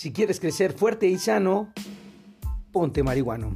Si quieres crecer fuerte y sano, ponte marihuano.